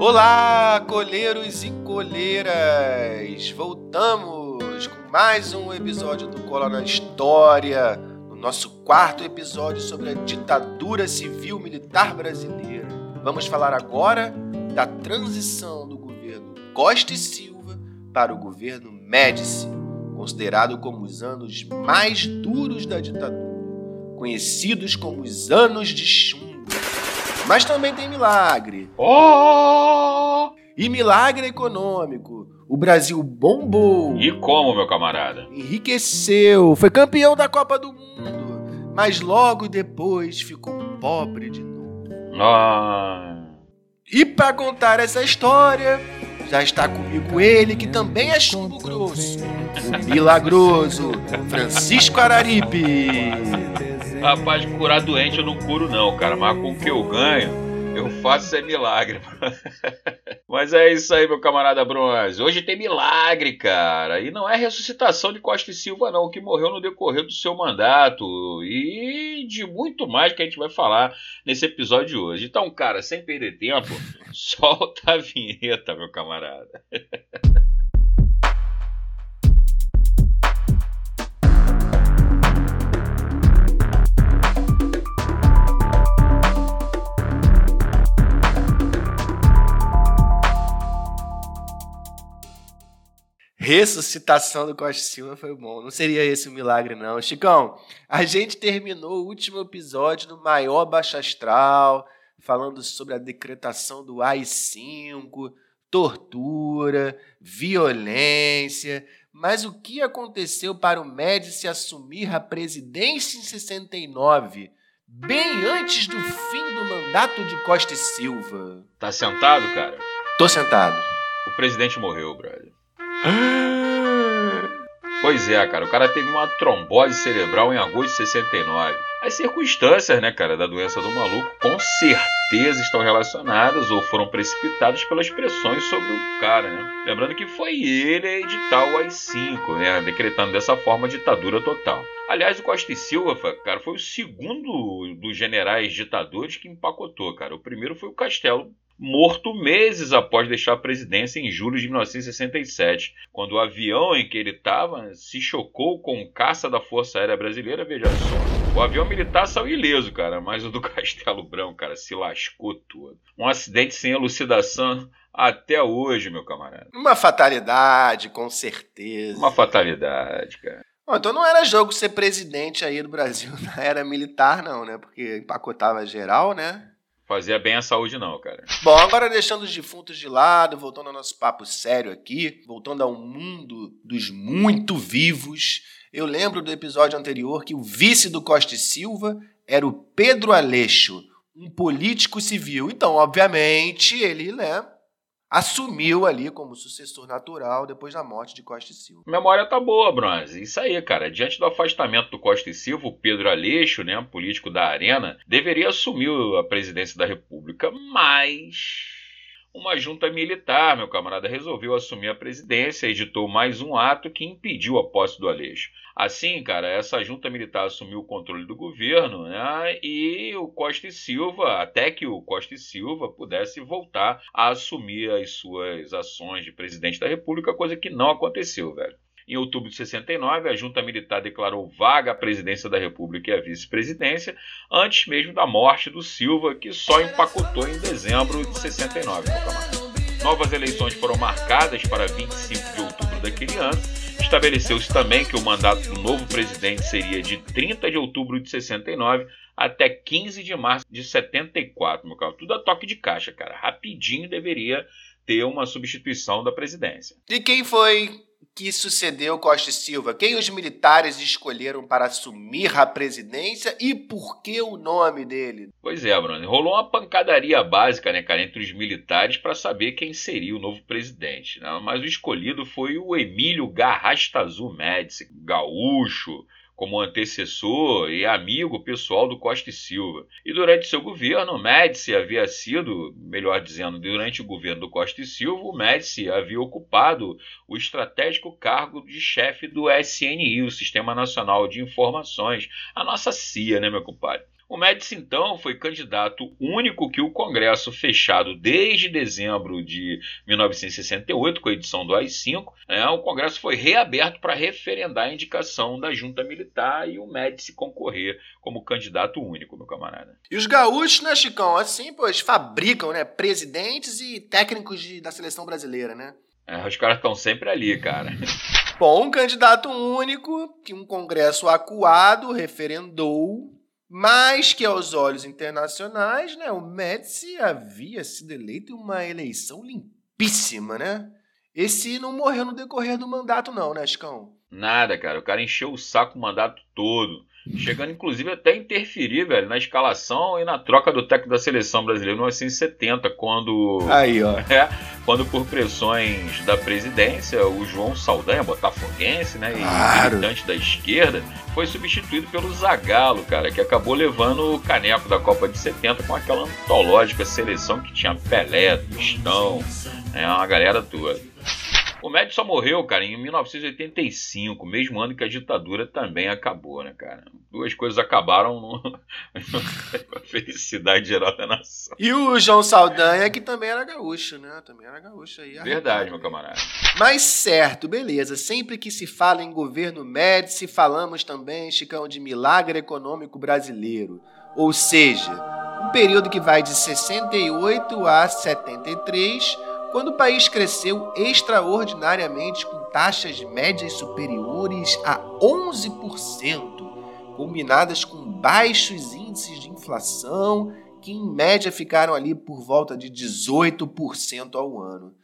Olá, coleiros e coleiras! Voltamos com mais um episódio do Cola na História, no nosso quarto episódio sobre a ditadura civil militar brasileira. Vamos falar agora da transição do governo Costa e Silva para o governo Médici, considerado como os anos mais duros da ditadura, conhecidos como os anos de chumbo. Mas também tem milagre. Oh! E milagre econômico. O Brasil bombou. E como, meu camarada? Enriqueceu. Foi campeão da Copa do Mundo. Mas logo depois ficou pobre de novo. Ah. E para contar essa história, já está comigo ele, que também é chumbo grosso. O milagroso Francisco Araripe. Rapaz, curar doente eu não curo não, cara. Mas com o que eu ganho, eu faço é milagre. Mas é isso aí, meu camarada Bronze. Hoje tem milagre, cara. E não é ressuscitação de Costa e Silva, não, que morreu no decorrer do seu mandato. E de muito mais que a gente vai falar nesse episódio de hoje. Então, cara, sem perder tempo, solta a vinheta, meu camarada. ressuscitação do Costa Silva foi bom. Não seria esse o milagre, não. Chicão, a gente terminou o último episódio no maior Baixa Astral, falando sobre a decretação do AI-5, tortura, violência. Mas o que aconteceu para o Médici assumir a presidência em 69, bem antes do fim do mandato de Costa e Silva? Tá sentado, cara? Tô sentado. O presidente morreu, brother. Pois é, cara, o cara teve uma trombose cerebral em agosto de 69. As circunstâncias, né, cara, da doença do maluco com certeza estão relacionadas ou foram precipitadas pelas pressões sobre o cara, né? Lembrando que foi ele a editar o AI-5, né, decretando dessa forma a ditadura total. Aliás, o Costa e Silva, cara, foi o segundo dos generais ditadores que empacotou, cara. O primeiro foi o Castelo morto meses após deixar a presidência em julho de 1967, quando o avião em que ele estava se chocou com o caça da Força Aérea Brasileira, veja só. O avião militar saiu ileso, cara, mas o do Castelo Branco, cara, se lascou todo. Um acidente sem elucidação até hoje, meu camarada. Uma fatalidade, com certeza. Uma fatalidade, cara. Bom, então não era jogo ser presidente aí do Brasil na era militar, não, né? Porque empacotava geral, né? Fazia bem a saúde, não, cara. Bom, agora deixando os defuntos de lado, voltando ao nosso papo sério aqui, voltando ao mundo dos muito vivos, eu lembro do episódio anterior que o vice do Costa e Silva era o Pedro Aleixo, um político civil. Então, obviamente, ele, né, assumiu ali como sucessor natural depois da morte de Costa e Silva. Memória tá boa, Bronze. Isso aí, cara. Diante do afastamento do Costa e Silva, o Pedro Aleixo, né, político da Arena, deveria assumir a presidência da República, mas uma junta militar, meu camarada, resolveu assumir a presidência e editou mais um ato que impediu a posse do Aleixo. Assim, cara, essa junta militar assumiu o controle do governo né, e o Costa e Silva, até que o Costa e Silva pudesse voltar a assumir as suas ações de presidente da República, coisa que não aconteceu, velho. Em outubro de 69, a junta militar declarou vaga a presidência da República e a vice-presidência, antes mesmo da morte do Silva, que só empacotou em dezembro de 69. Novas eleições foram marcadas para 25 de outubro daquele ano. Estabeleceu-se também que o mandato do novo presidente seria de 30 de outubro de 69 até 15 de março de 74, meu cara. Tudo a toque de caixa, cara. Rapidinho deveria ter uma substituição da presidência. E quem foi que sucedeu Costa e Silva? Quem os militares escolheram para assumir a presidência e por que o nome dele? Pois é, Bruno. Rolou uma pancadaria básica, né, cara, entre os militares para saber quem seria o novo presidente. Né? Mas o escolhido foi o Emílio Garrastazu Médici, gaúcho, como antecessor e amigo pessoal do Costa e Silva. E durante seu governo, Médici havia sido, melhor dizendo, durante o governo do Costa e Silva, o Médici havia ocupado o estratégico cargo de chefe do SNI, o Sistema Nacional de Informações, a nossa CIA, né, meu compadre? O Médici, então, foi candidato único que o Congresso, fechado desde dezembro de 1968, com a edição do AI-5, né, o Congresso foi reaberto para referendar a indicação da junta militar e o Médici concorrer como candidato único, meu camarada. E os gaúchos, né, Chicão, assim, pois fabricam né, presidentes e técnicos de, da seleção brasileira, né? É, os caras estão sempre ali, cara. Bom, um candidato único, que um congresso acuado referendou, mas que aos olhos internacionais, né, o Médici havia sido eleito em uma eleição limpíssima, né? Esse não morreu no decorrer do mandato não, né, Chicão? Nada, cara. O cara encheu o saco o mandato todo chegando inclusive até a interferir, velho, na escalação e na troca do técnico da seleção brasileira em 1970, quando. Aí, ó. É, quando por pressões da presidência, o João Saldanha, botafoguense, né, claro. e militante da esquerda, foi substituído pelo Zagallo, cara, que acabou levando o caneco da Copa de 70 com aquela antológica seleção que tinha Pelé, Tostão, né, uma galera toda. O Médici só morreu, cara, em 1985, mesmo ano que a ditadura também acabou, né, cara? Duas coisas acabaram no... felicidade geral da nação. E o João Saldanha, que também era gaúcho, né? Também era gaúcho aí. Verdade, meu camarada. Mas certo, beleza. Sempre que se fala em governo Médici, falamos também, Chicão, de milagre econômico brasileiro. Ou seja, um período que vai de 68 a 73 quando o país cresceu extraordinariamente com taxas médias superiores a 11%, combinadas com baixos índices de inflação, que em média ficaram ali por volta de 18% ao ano.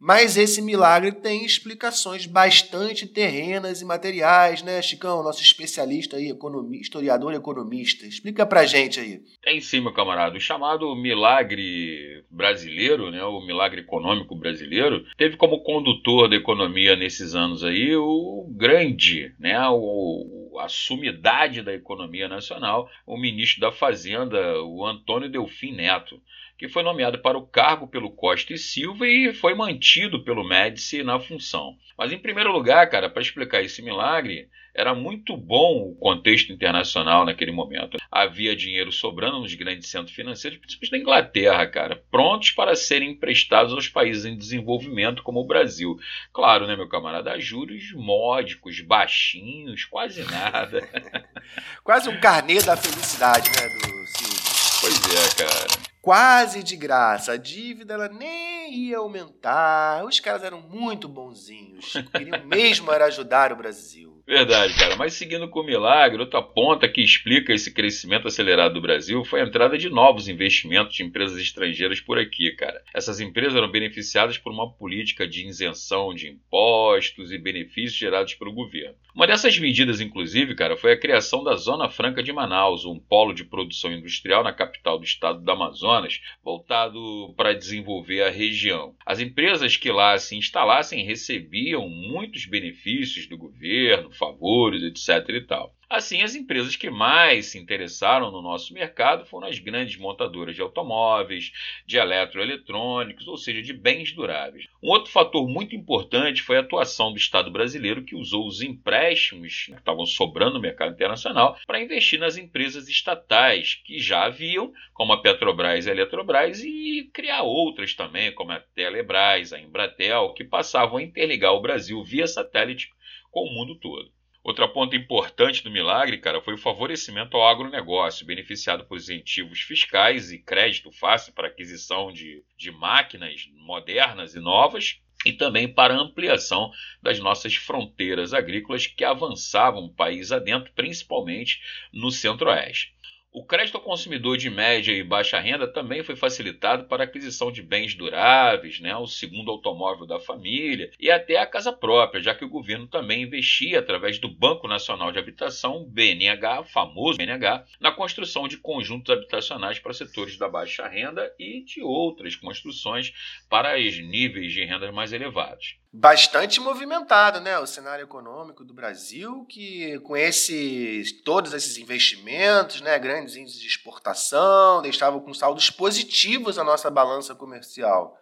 Mas esse milagre tem explicações bastante terrenas e materiais, né, Chicão? Nosso especialista aí, economia, historiador e economista. Explica pra gente aí. Tem sim, meu camarada. O chamado milagre brasileiro, né, o milagre econômico brasileiro, teve como condutor da economia nesses anos aí o grande, né, o, a sumidade da economia nacional, o ministro da Fazenda, o Antônio Delfim Neto que foi nomeado para o cargo pelo Costa e Silva e foi mantido pelo Médici na função. Mas, em primeiro lugar, cara, para explicar esse milagre, era muito bom o contexto internacional naquele momento. Havia dinheiro sobrando nos grandes centros financeiros, principalmente da Inglaterra, cara, prontos para serem emprestados aos países em desenvolvimento, como o Brasil. Claro, né, meu camarada? Juros módicos, baixinhos, quase nada. quase um carnê da felicidade, né, do Silvio? Pois é, cara quase de graça. A dívida ela nem ia aumentar. Os caras eram muito bonzinhos. Queriam mesmo era ajudar o Brasil. Verdade, cara. Mas seguindo com o milagre, outra ponta que explica esse crescimento acelerado do Brasil foi a entrada de novos investimentos de empresas estrangeiras por aqui, cara. Essas empresas eram beneficiadas por uma política de isenção de impostos e benefícios gerados pelo governo. Uma dessas medidas, inclusive, cara, foi a criação da Zona Franca de Manaus, um polo de produção industrial na capital do estado do Amazonas, voltado para desenvolver a região. As empresas que lá se instalassem recebiam muitos benefícios do governo, favores, etc. e tal. Assim, as empresas que mais se interessaram no nosso mercado foram as grandes montadoras de automóveis, de eletroeletrônicos, ou seja, de bens duráveis. Um outro fator muito importante foi a atuação do Estado brasileiro, que usou os empréstimos que estavam sobrando no mercado internacional para investir nas empresas estatais que já haviam, como a Petrobras e a Eletrobras, e criar outras também, como a Telebrás, a Embratel, que passavam a interligar o Brasil via satélite com o mundo todo. Outra ponta importante do milagre, cara, foi o favorecimento ao agronegócio, beneficiado por incentivos fiscais e crédito fácil para aquisição de, de máquinas modernas e novas, e também para a ampliação das nossas fronteiras agrícolas que avançavam o país adentro, principalmente no centro-oeste. O crédito ao consumidor de média e baixa renda também foi facilitado para a aquisição de bens duráveis, né, o segundo automóvel da família e até a casa própria, já que o governo também investia através do Banco Nacional de Habitação, BNH, famoso BNH, na construção de conjuntos habitacionais para setores da baixa renda e de outras construções para os níveis de renda mais elevados bastante movimentado, né? O cenário econômico do Brasil, que com esses todos esses investimentos, né, grandes índices de exportação, deixavam com saldos positivos a nossa balança comercial.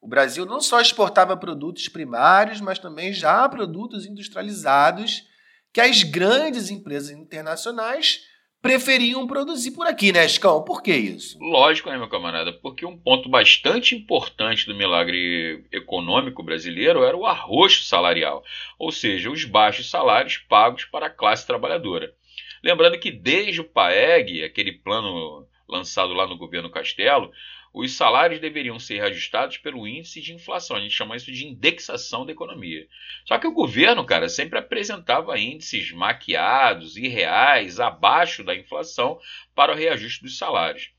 O Brasil não só exportava produtos primários, mas também já produtos industrializados que as grandes empresas internacionais preferiam produzir por aqui, né, Chicão? Por que isso? Lógico, né, meu camarada? Porque um ponto bastante importante do milagre econômico brasileiro era o arroxo salarial, ou seja, os baixos salários pagos para a classe trabalhadora. Lembrando que desde o PAEG, aquele plano lançado lá no governo Castelo, os salários deveriam ser reajustados pelo índice de inflação. A gente chama isso de indexação da economia. Só que o governo, cara, sempre apresentava índices maquiados, irreais, abaixo da inflação para o reajuste dos salários.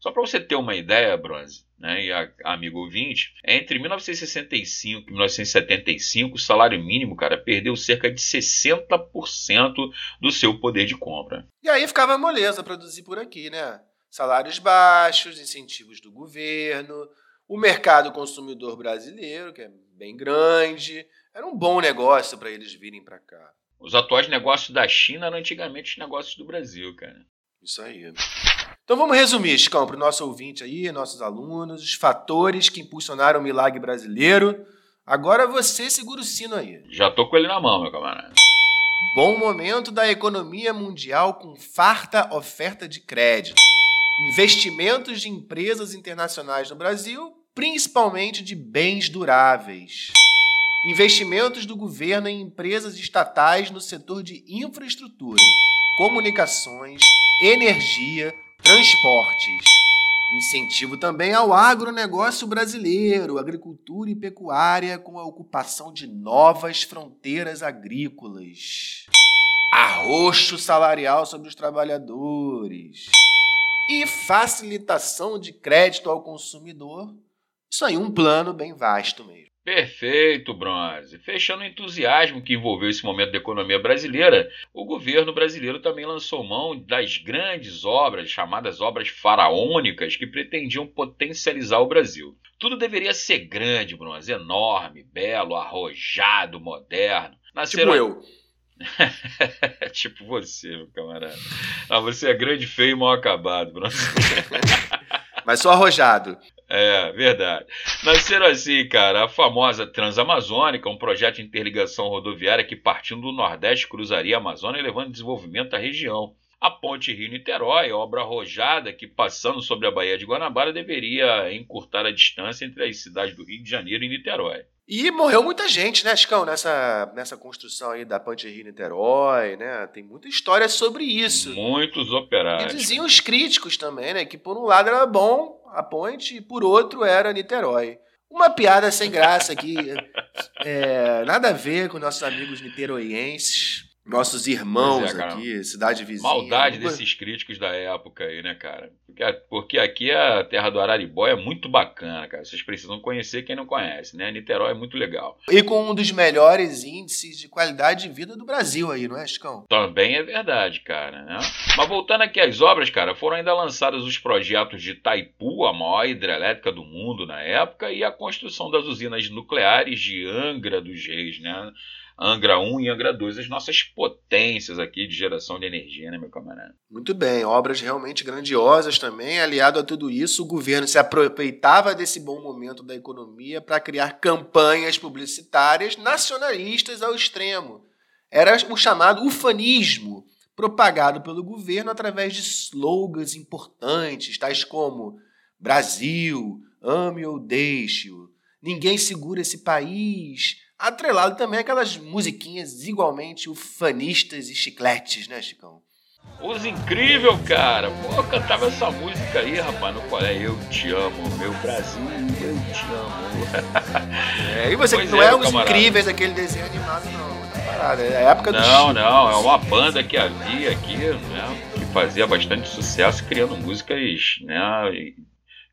Só para você ter uma ideia, Bronze, né, e a, amigo ouvinte, entre 1965 e 1975, o salário mínimo, cara, perdeu cerca de 60% do seu poder de compra. E aí ficava moleza produzir por aqui, né? Salários baixos, incentivos do governo, o mercado consumidor brasileiro, que é bem grande. Era um bom negócio para eles virem para cá. Os atuais negócios da China eram antigamente os negócios do Brasil, cara. Isso aí. Então vamos resumir, Chicão, para o nosso ouvinte aí, nossos alunos, os fatores que impulsionaram o milagre brasileiro. Agora você segura o sino aí. Já tô com ele na mão, meu camarada. Bom momento da economia mundial com farta oferta de crédito investimentos de empresas internacionais no Brasil, principalmente de bens duráveis. Investimentos do governo em empresas estatais no setor de infraestrutura, comunicações, energia, transportes. Incentivo também ao agronegócio brasileiro, agricultura e pecuária, com a ocupação de novas fronteiras agrícolas. Arroxo salarial sobre os trabalhadores e facilitação de crédito ao consumidor. Isso aí, um plano bem vasto mesmo. Perfeito, Bronze. Fechando o entusiasmo que envolveu esse momento da economia brasileira, o governo brasileiro também lançou mão das grandes obras, chamadas obras faraônicas, que pretendiam potencializar o Brasil. Tudo deveria ser grande, Bronze, enorme, belo, arrojado, moderno. Nasceram... Tipo eu. tipo você, meu camarada. Ah, você é grande, feio e mal acabado, Bruno. Mas sou arrojado. É, verdade. Nasceram assim, cara, a famosa Transamazônica, um projeto de interligação rodoviária que partindo do Nordeste cruzaria a Amazônia levando desenvolvimento à região. A ponte Rio-Niterói, obra arrojada que, passando sobre a Baía de Guanabara, deveria encurtar a distância entre as cidades do Rio de Janeiro e Niterói. E morreu muita gente, né, Chicão, nessa, nessa construção aí da Ponte Rio-Niterói, né? Tem muita história sobre isso. Muitos operários. E diziam os críticos também, né? Que por um lado era bom a ponte e por outro era Niterói. Uma piada sem graça aqui, é, nada a ver com nossos amigos niteroienses nossos irmãos é, aqui, cidade vizinha. Maldade desses críticos da época aí, né, cara? Porque, porque aqui a terra do Araribó é muito bacana, cara. Vocês precisam conhecer quem não conhece, né? Niterói é muito legal. E com um dos melhores índices de qualidade de vida do Brasil aí, não é, Chicão? Também é verdade, cara. Né? Mas voltando aqui às obras, cara, foram ainda lançados os projetos de Taipu, a maior hidrelétrica do mundo na época, e a construção das usinas nucleares de Angra dos Reis, né? Angra 1 e Angra 2, as nossas potências aqui de geração de energia, né, meu camarada? Muito bem, obras realmente grandiosas também. Aliado a tudo isso, o governo se aproveitava desse bom momento da economia para criar campanhas publicitárias nacionalistas ao extremo. Era o chamado ufanismo, propagado pelo governo através de slogans importantes, tais como Brasil, ame ou deixe-o, ninguém segura esse país, Atrelado também aquelas musiquinhas igualmente ufanistas e chicletes, né, Chicão? Os incrível, cara. Pô, eu cantava essa música aí, rapaz, no colégio. Eu te amo, meu Brasil, eu te amo. É, e você pois não é, é os camarada. incríveis aquele desenho animado, não. Parada, é a época do Não, não, é uma banda que havia aqui, né? Que fazia bastante sucesso criando músicas, né?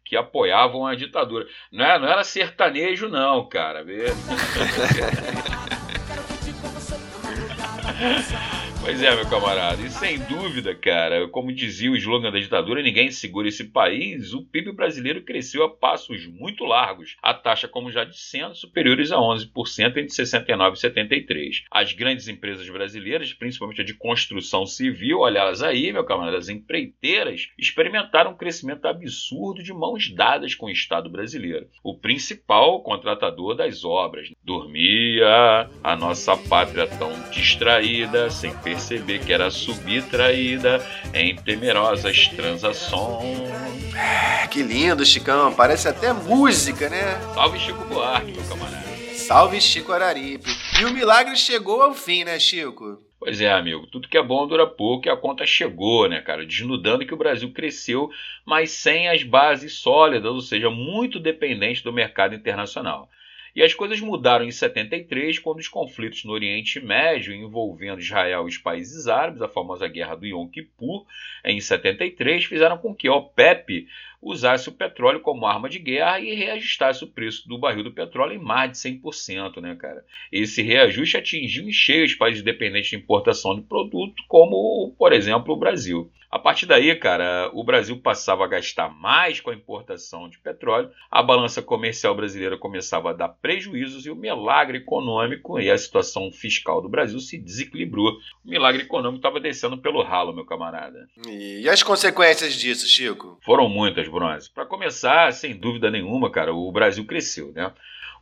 Que apoiavam a ditadura. Não era, não era sertanejo, não, cara. Pois é, meu camarada. E sem dúvida, cara, como dizia o slogan da ditadura, ninguém segura esse país, o PIB brasileiro cresceu a passos muito largos. A taxa, como já dissemos, superiores a 11% entre 69 e 73. As grandes empresas brasileiras, principalmente a de construção civil, olha elas aí, meu camarada, as empreiteiras, experimentaram um crescimento absurdo de mãos dadas com o Estado brasileiro. O principal contratador das obras. Dormia a nossa pátria tão distraída, sem perceber perceber que era subtraída em temerosas transações. Ah, que lindo, Chicão. Parece até música, né? Salve Chico Buarque, meu camarada. Salve Chico Araripe. E o milagre chegou ao fim, né, Chico? Pois é, amigo, tudo que é bom dura pouco e a conta chegou, né, cara? Desnudando que o Brasil cresceu, mas sem as bases sólidas, ou seja, muito dependente do mercado internacional. E as coisas mudaram em 73, quando os conflitos no Oriente Médio, envolvendo Israel e os países árabes, a famosa Guerra do Yom Kippur, em 73, fizeram com que a OPEP usasse o petróleo como arma de guerra e reajustasse o preço do barril do petróleo em mais de 100%, né, cara? Esse reajuste atingiu em cheio os países dependentes de importação de produto, como, por exemplo, o Brasil. A partir daí, cara, o Brasil passava a gastar mais com a importação de petróleo, a balança comercial brasileira começava a dar prejuízos e o milagre econômico e a situação fiscal do Brasil se desequilibrou. O milagre econômico estava descendo pelo ralo, meu camarada. E as consequências disso, Chico? Foram muitas, Bronze. Para começar, sem dúvida nenhuma, cara, o Brasil cresceu, né?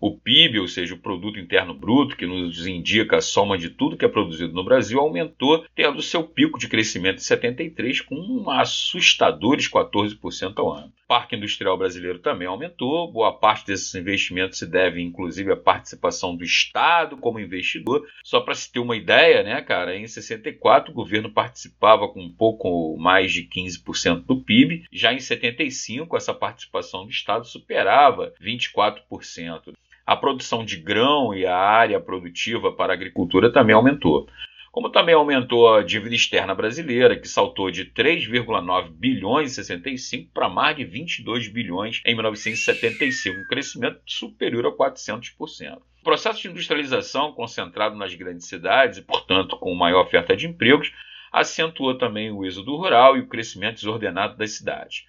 O PIB, ou seja, o Produto Interno Bruto, que nos indica a soma de tudo que é produzido no Brasil, aumentou, tendo seu pico de crescimento em 73 com um assustadores 14% ao ano. O Parque Industrial Brasileiro também aumentou, boa parte desses investimentos se deve inclusive à participação do Estado como investidor. Só para se ter uma ideia, né, cara, em 64 o governo participava com um pouco mais de 15% do PIB, já em 75 essa participação do Estado superava 24% a produção de grão e a área produtiva para a agricultura também aumentou. Como também aumentou a dívida externa brasileira, que saltou de 3,9 bilhões em 65 para mais de 22 bilhões em 1975, um crescimento superior a 400%. O processo de industrialização, concentrado nas grandes cidades e, portanto, com maior oferta de empregos, acentuou também o êxodo rural e o crescimento desordenado das cidades.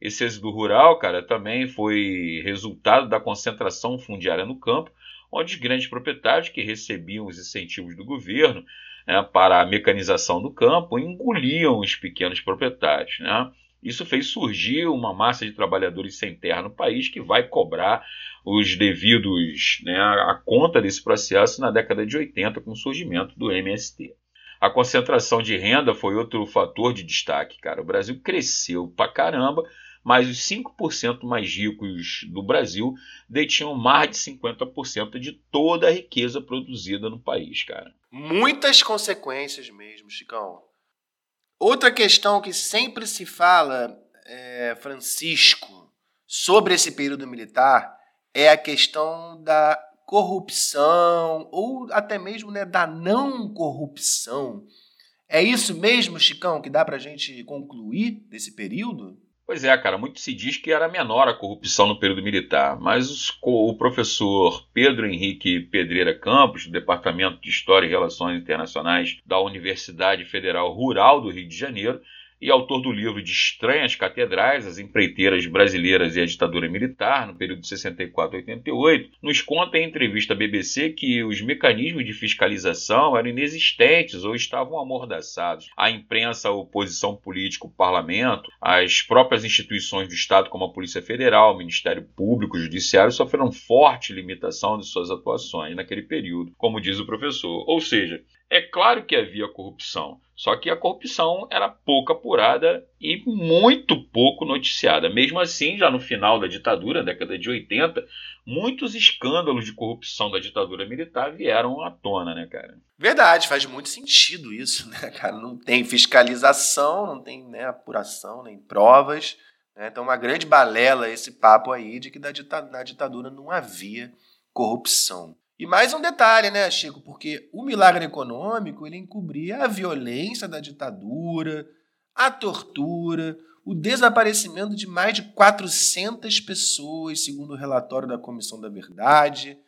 Esse êxodo rural, cara, também foi resultado da concentração fundiária no campo, onde os grandes proprietários que recebiam os incentivos do governo né, para a mecanização do campo engoliam os pequenos proprietários. Né? Isso fez surgir uma massa de trabalhadores sem terra no país que vai cobrar os devidos né, a conta desse processo na década de 80 com o surgimento do MST. A concentração de renda foi outro fator de destaque, cara. O Brasil cresceu pra caramba, mas os 5% mais ricos do Brasil detinham mais de 50% de toda a riqueza produzida no país, cara. Muitas consequências mesmo, Chicão. Outra questão que sempre se fala, é, Francisco, sobre esse período militar é a questão da corrupção ou até mesmo né, da não corrupção. É isso mesmo, Chicão, que dá para a gente concluir desse período? Pois é, cara, muito se diz que era menor a corrupção no período militar, mas o professor Pedro Henrique Pedreira Campos, do Departamento de História e Relações Internacionais da Universidade Federal Rural do Rio de Janeiro, e autor do livro de Estranhas Catedrais, as empreiteiras brasileiras e a ditadura militar, no período de 64 a 88, nos conta em entrevista à BBC que os mecanismos de fiscalização eram inexistentes ou estavam amordaçados. A imprensa, a oposição política, o parlamento, as próprias instituições do Estado, como a Polícia Federal, o Ministério Público, o Judiciário, sofreram forte limitação de suas atuações naquele período, como diz o professor. Ou seja, é claro que havia corrupção, só que a corrupção era pouco apurada e muito pouco noticiada. Mesmo assim, já no final da ditadura, década de 80, muitos escândalos de corrupção da ditadura militar vieram à tona, né, cara? Verdade, faz muito sentido isso, né, cara? Não tem fiscalização, não tem né, apuração, nem provas. Né? Então, uma grande balela esse papo aí de que na ditadura não havia corrupção. E mais um detalhe, né, Chico? Porque o milagre econômico ele encobria a violência da ditadura, a tortura, o desaparecimento de mais de 400 pessoas, segundo o relatório da Comissão da Verdade.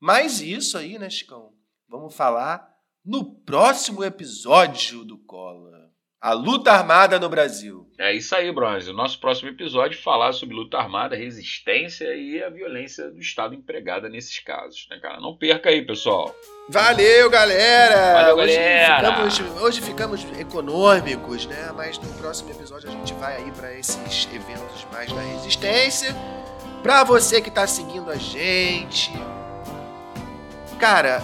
Mas isso aí, né, Chicão? Vamos falar no próximo episódio do Cola. A luta armada no Brasil. É isso aí, Bronze. O nosso próximo episódio falar sobre luta armada, resistência e a violência do Estado empregada nesses casos, né, cara? Não perca aí, pessoal. Valeu, galera! Valeu, hoje galera! Ficamos, hoje ficamos econômicos, né? Mas no próximo episódio a gente vai aí para esses eventos mais da resistência. Pra você que tá seguindo a gente. Cara,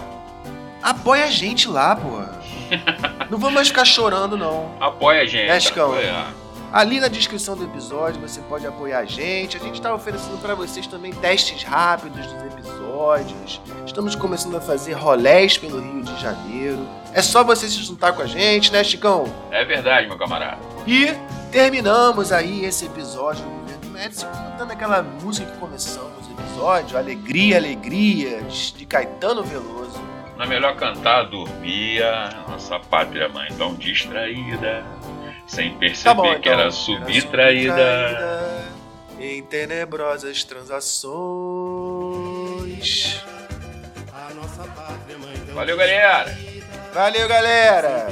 apoia a gente lá, pô não vamos mais ficar chorando, não. Apoia a gente. Né, Chicão? Ali na descrição do episódio você pode apoiar a gente. A gente está oferecendo para vocês também testes rápidos dos episódios. Estamos começando a fazer rolés pelo Rio de Janeiro. É só você se juntar com a gente, né, Chicão? É verdade, meu camarada. E terminamos aí esse episódio do Governo Médici cantando aquela música que começamos o episódio, Alegria, Alegria, de Caetano Veloso. Não é melhor cantar Dormia, nossa pátria mãe tão distraída sem perceber tá bom, então. que era subtraída. subtraída em tenebrosas transações. Valeu, galera! Valeu, galera!